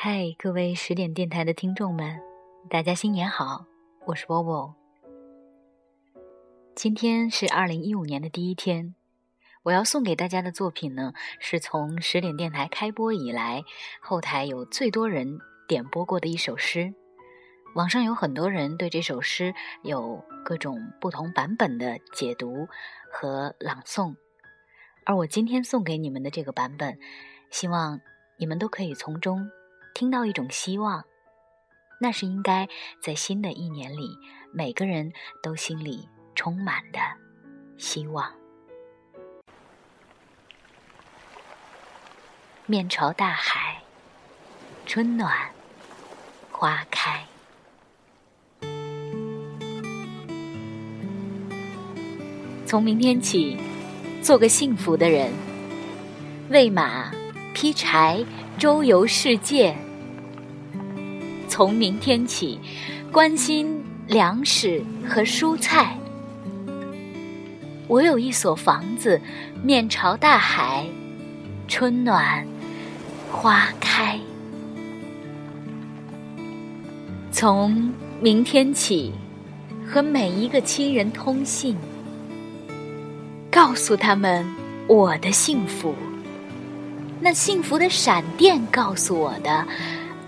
嗨，各位十点电台的听众们，大家新年好！我是波波。今天是二零一五年的第一天，我要送给大家的作品呢，是从十点电台开播以来后台有最多人点播过的一首诗。网上有很多人对这首诗有各种不同版本的解读和朗诵，而我今天送给你们的这个版本，希望你们都可以从中。听到一种希望，那是应该在新的一年里，每个人都心里充满的希望。面朝大海，春暖花开。从明天起，做个幸福的人，喂马，劈柴，周游世界。从明天起，关心粮食和蔬菜。我有一所房子，面朝大海，春暖花开。从明天起，和每一个亲人通信，告诉他们我的幸福。那幸福的闪电告诉我的。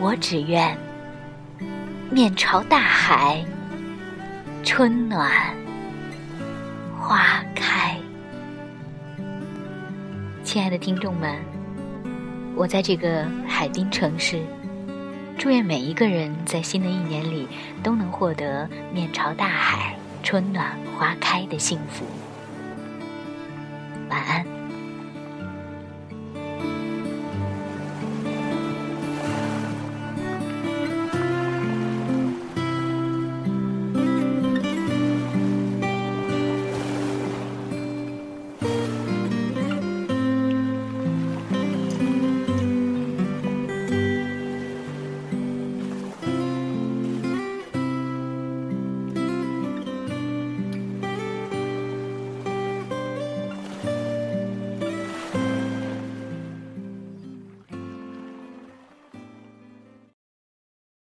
我只愿面朝大海，春暖花开。亲爱的听众们，我在这个海滨城市，祝愿每一个人在新的一年里都能获得面朝大海、春暖花开的幸福。晚安。